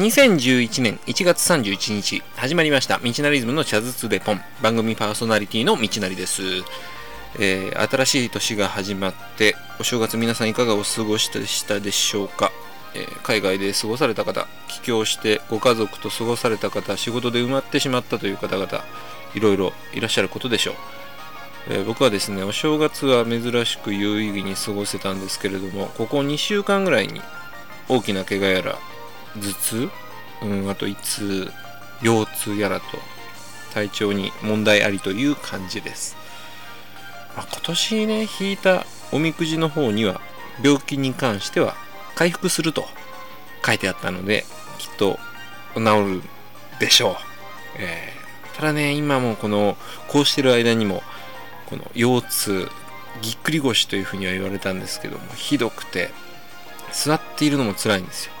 2011年1月31日始まりました道なリズムのチャズツでポン。番組パーソナリティの道なりです、えー新しい年が始まってお正月皆さんいかがお過ごしでしたでしょうか、えー海外で過ごされた方帰郷してご家族と過ごされた方仕事で埋まってしまったという方々いろいろいらっしゃることでしょう。え僕はですねお正月は珍しく有意義に過ごせたんですけれどもここ2週間ぐらいに大きな怪我やら頭痛、うん、あといつ？腰痛やらと。体調に問題ありという感じです、まあ今年ね引いたおみくじの方には病気に関しては回復すると書いてあったのできっと治るでしょう、えーただね今もこのこうしてる間にもこの腰痛ぎっくり腰というふうには言われたんですけどもひどくて座っているのも辛いんですよ、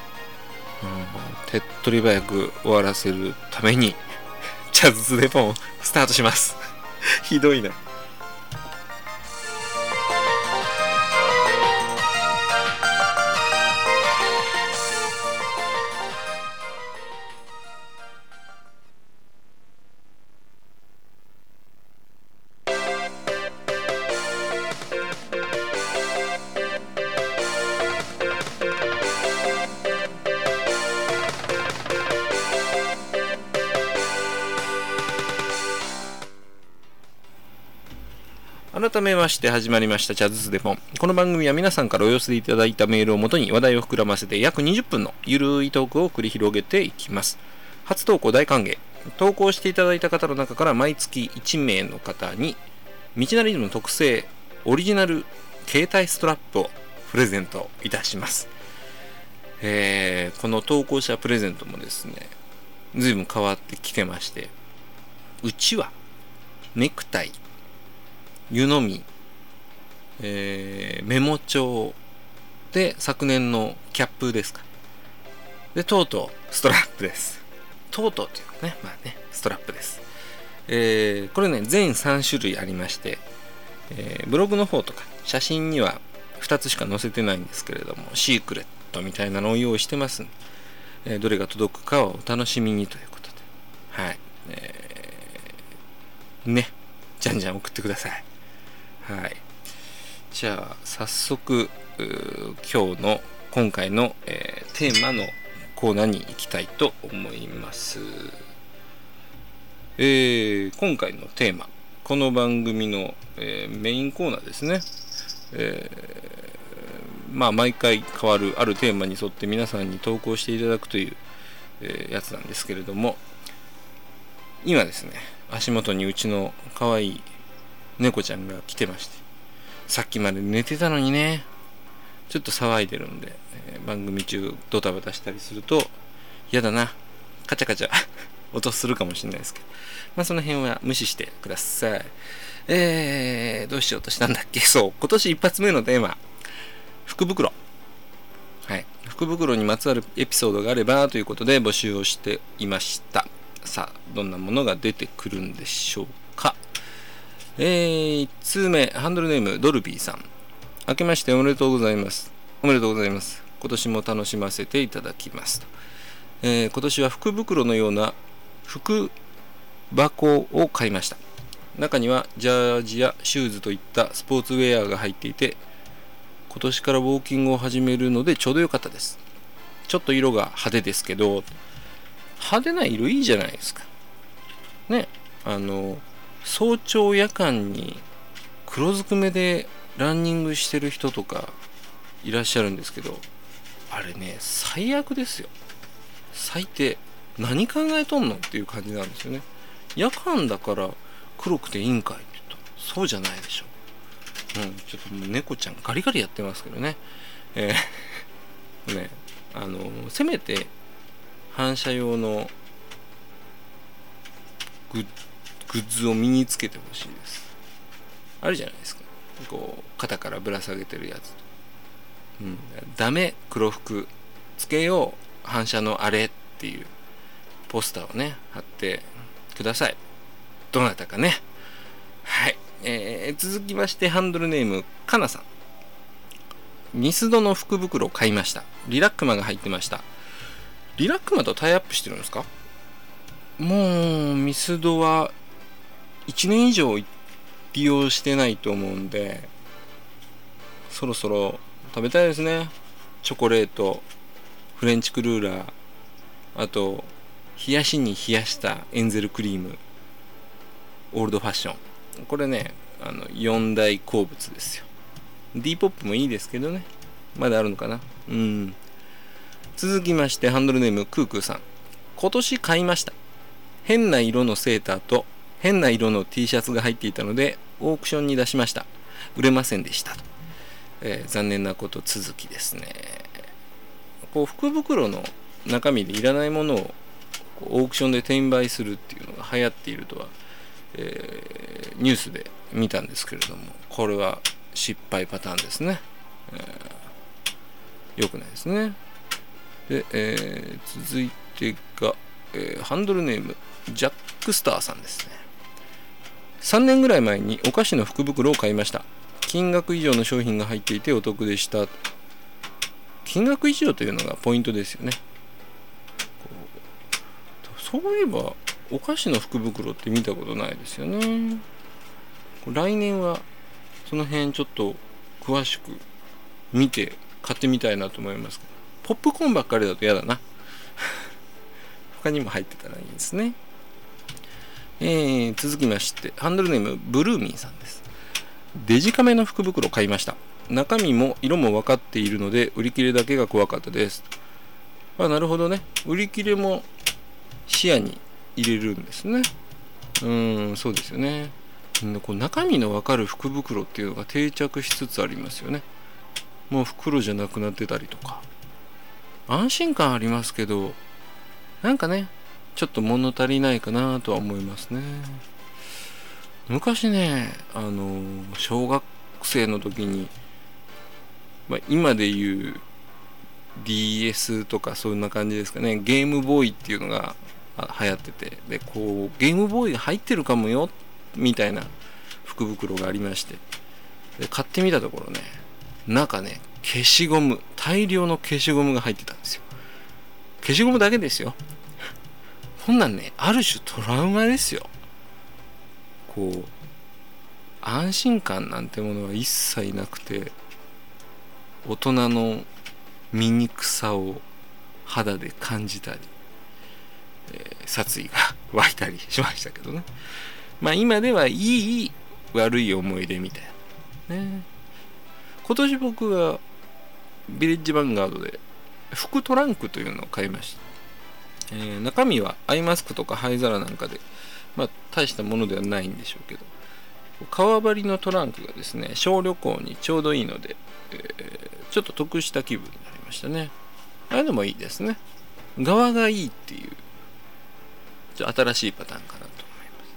手っ取り早く終わらせるために チャズズデポンスタートします。ひどいな。改めまして始まりましたチャズズデポン。この番組は皆さんからお寄せいただいたメールをもとに話題を膨らませて約20分のゆるいトークを繰り広げていきます。初投稿大歓迎。投稿していただいた方の中から毎月1名の方に道なりズム特製オリジナル携帯ストラップをプレゼントいたします。えーこの投稿者プレゼントもですね随分変わってきてましてうちはネクタイ湯飲み、えーメモ帳で昨年のキャップですか。でとうとうストラップです。とうとうっていうかねまあねストラップです。えーこれね全3種類ありまして、えーブログの方とか写真には2つしか載せてないんですけれどもシークレットみたいなのを用意してますんで、えーどれが届くかをお楽しみにということで。はい、えーねじゃんじゃん送ってください。はい。じゃあ、早速、今日の、今回の、えーテーマのコーナーに行きたいと思います。えー今回のテーマ、この番組の、えーメインコーナーですね。えーまあ、毎回変わるあるテーマに沿って皆さんに投稿していただくという、えーやつなんですけれども、今ですね、足元にうちの可愛い猫ちゃんが来てまして。さっきまで寝てたのにね。ちょっと騒いでるんで、えー番組中ドタバタしたりすると嫌だな。カチャカチャ。音するかもしれないですけど。まあその辺は無視してください。えー、どうしようとしたんだっけ？そう今年一発目のテーマ。福袋。はい。福袋にまつわるエピソードがあればということで募集をしていました。さあどんなものが出てくるんでしょうか。えー、1通目、ハンドルネーム、ドルビーさん。明けましておめでとうございます。おめでとうございます。今年も楽しませていただきますと。えー今年は福袋のような福箱を買いました。中にはジャージやシューズといったスポーツウェアが入っていて、今年からウォーキングを始めるのでちょうどよかったです。ちょっと色が派手ですけど、派手な色いいじゃないですか。ね、あの、早朝夜間に黒ずくめでランニングしてる人とかいらっしゃるんですけどあれね最悪ですよ。最低何考えとんのっていう感じなんですよね。夜間だから黒くていいんかいって言うとそうじゃないでしょ。うんちょっともう猫ちゃんガリガリやってますけどね。えー ねあのせめて反射用のグッグッズを身につけてほしいです。あるじゃないですか。こう肩からぶら下げてるやつうん。ダメ。黒服。つけよう。反射のあれっていう。ポスターをね貼って。ください。どなたかね。はい、えー続きましてハンドルネームかなさん。ミスドの福袋を買いました。リラックマが入ってました。リラックマとタイアップしてるんですか？もうミスドは1年以上利用してないと思うんでそろそろ食べたいですね。チョコレートフレンチクルーラーあと冷やしに冷やしたエンゼルクリームオールドファッション。これねあの4大好物ですよ。D ポップもいいですけどね。まだあるのかな。うん。続きましてハンドルネームクークーさん。今年買いました。変な色のセーターと変な色の T シャツが入っていたのでオークションに出しました。売れませんでした。と、えー、残念なこと続きですね。こう福袋の中身でいらないものをオークションで転売するっていうのが流行っているとは、えー、ニュースで見たんですけれどもこれは失敗パターンですね、えー、よくないですね。で、えー、続いてが、えー、ハンドルネームジャックスターさんですね。3年ぐらい前にお菓子の福袋を買いました。金額以上の商品が入っていてお得でした。金額以上というのがポイントですよね。そういえばお菓子の福袋って見たことないですよね。来年はその辺ちょっと詳しく見て買ってみたいなと思いますポップコーンばっかりだと嫌だな。他にも入ってたらいいですね。えー、続きましてハンドルネームブルーミンさんです。デジカメの福袋買いました。中身も色も分かっているので売り切れだけが怖かったです。あなるほどね。売り切れも視野に入れるんですね。うんそうですよね。こう中身の分かる福袋っていうのが定着しつつありますよね。もう袋じゃなくなってたりとか。安心感ありますけどなんかねちょっと物足りないかなとは思いますね。昔ねあの小学生の時に、まあ、今で言う DS とかそんな感じですかね。ゲームボーイっていうのが流行ってて。でこうゲームボーイが入ってるかもよみたいな福袋がありまして。で買ってみたところね中ね消しゴム大量の消しゴムが入ってたんですよ。消しゴムだけですよ。こんなんねある種トラウマですよ。こう安心感なんてものは一切なくて大人の醜さを肌で感じたり、えー、殺意が湧いたりしましたけどね。まあ今ではいい悪い思い出みたいな。ね。今年僕はビレッジヴァンガードで服トランクというのを買いました、えー、中身はアイマスクとか灰皿なんかでまあ大したものではないんでしょうけど。革張りのトランクがですね小旅行にちょうどいいので、えー、ちょっと得した気分になりましたね。あれでもいいですね。側がいいっていうちょ新しいパターンかなと思います。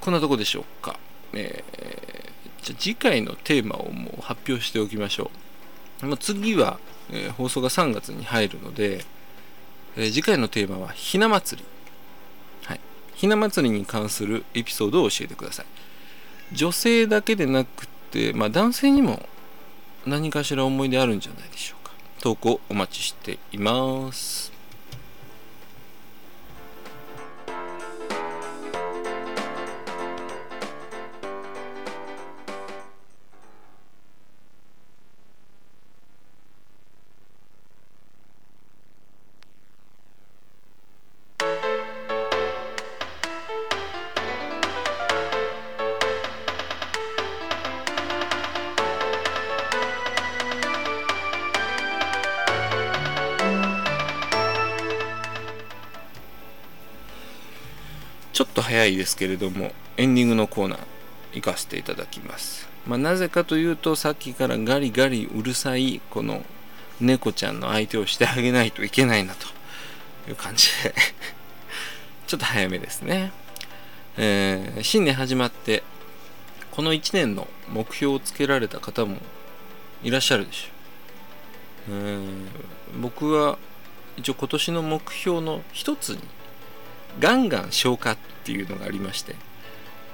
こんなとこでしょうか、えー、じゃ次回のテーマをもう発表しておきましょう。もう次は、えー、放送が3月に入るので、えー、次回のテーマはひな祭り。はい。ひな祭りに関するエピソードを教えてください。女性だけでなくて、まあ、男性にも何かしら思い出あるんじゃないでしょうか。投稿お待ちしています。ちょっと早いですけれどもエンディングのコーナー行かせていただきます、まあ、なぜかというとさっきからガリガリうるさいこの猫ちゃんの相手をしてあげないといけないなという感じで ちょっと早めですね、えー、新年始まってこの1年の目標をつけられた方もいらっしゃるでしょう、えー、僕は一応今年の目標の一つにガンガン消化っていうのがありまして、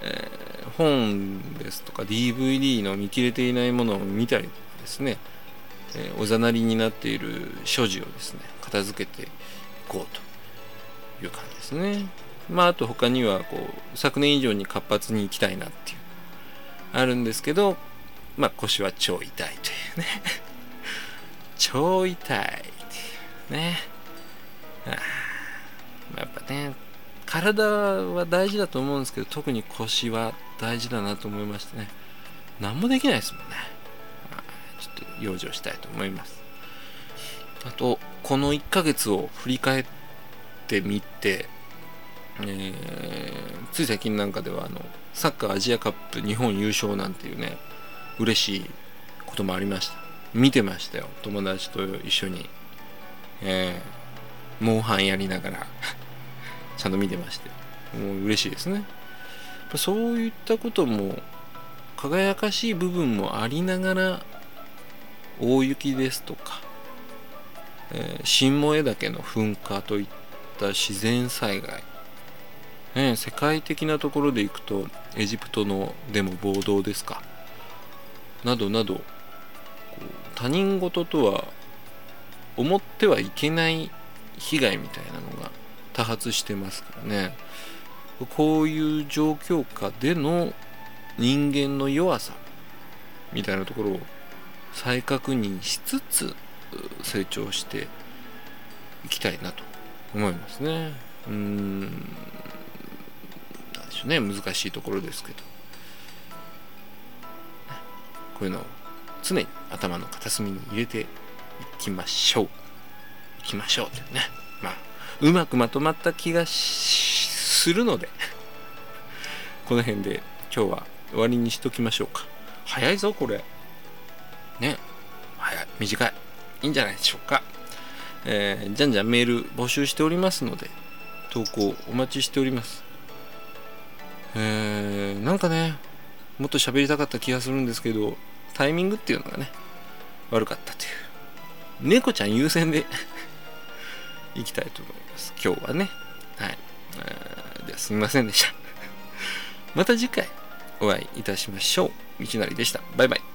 えー、本ですとか DVD の見切れていないものを見たりですね、えー、おざなりになっている所持をですね片付けていこうという感じですね。まああと他にはこう昨年以上に活発に行きたいなっていうあるんですけどまあ腰は超痛いというね。超痛いっていうね。あやっぱね体は大事だと思うんですけど特に腰は大事だなと思いましてね。何もできないですもんね。ちょっと養生したいと思います。あとこの1ヶ月を振り返ってみて、えー、つい最近なんかではあのサッカーアジアカップ日本優勝なんていうね嬉しいこともありました。見てましたよ。友達と一緒に。えー、モンハンやりながら。ちゃんと見てまして。もう嬉しいですね。そういったことも輝かしい部分もありながら大雪ですとか、えー、新萌岳の噴火といった自然災害、ね、世界的なところでいくとエジプトのでも暴動ですかなどなど他人事とは思ってはいけない被害みたいなのが多発してますからね。こういう状況下での人間の弱さみたいなところを再確認しつつ成長していきたいなと思いますね。うん。なんでしょうね。難しいところですけど。こういうのを常に頭の片隅に入れていきましょう。いきましょうってね。まあ。うまくまとまった気がするのでこの辺で今日は終わりにしときましょうか。早いぞこれ。ね。早い。短い。いいんじゃないでしょうか。えー、じゃんじゃんメール募集しておりますので投稿お待ちしております。えー、なんかねもっと喋りたかった気がするんですけどタイミングっていうのがね悪かったという。猫ちゃん優先でいきたいと思います今日はねはい、ではすみませんでした また次回お会いいたしましょう。道なりでした。バイバイ。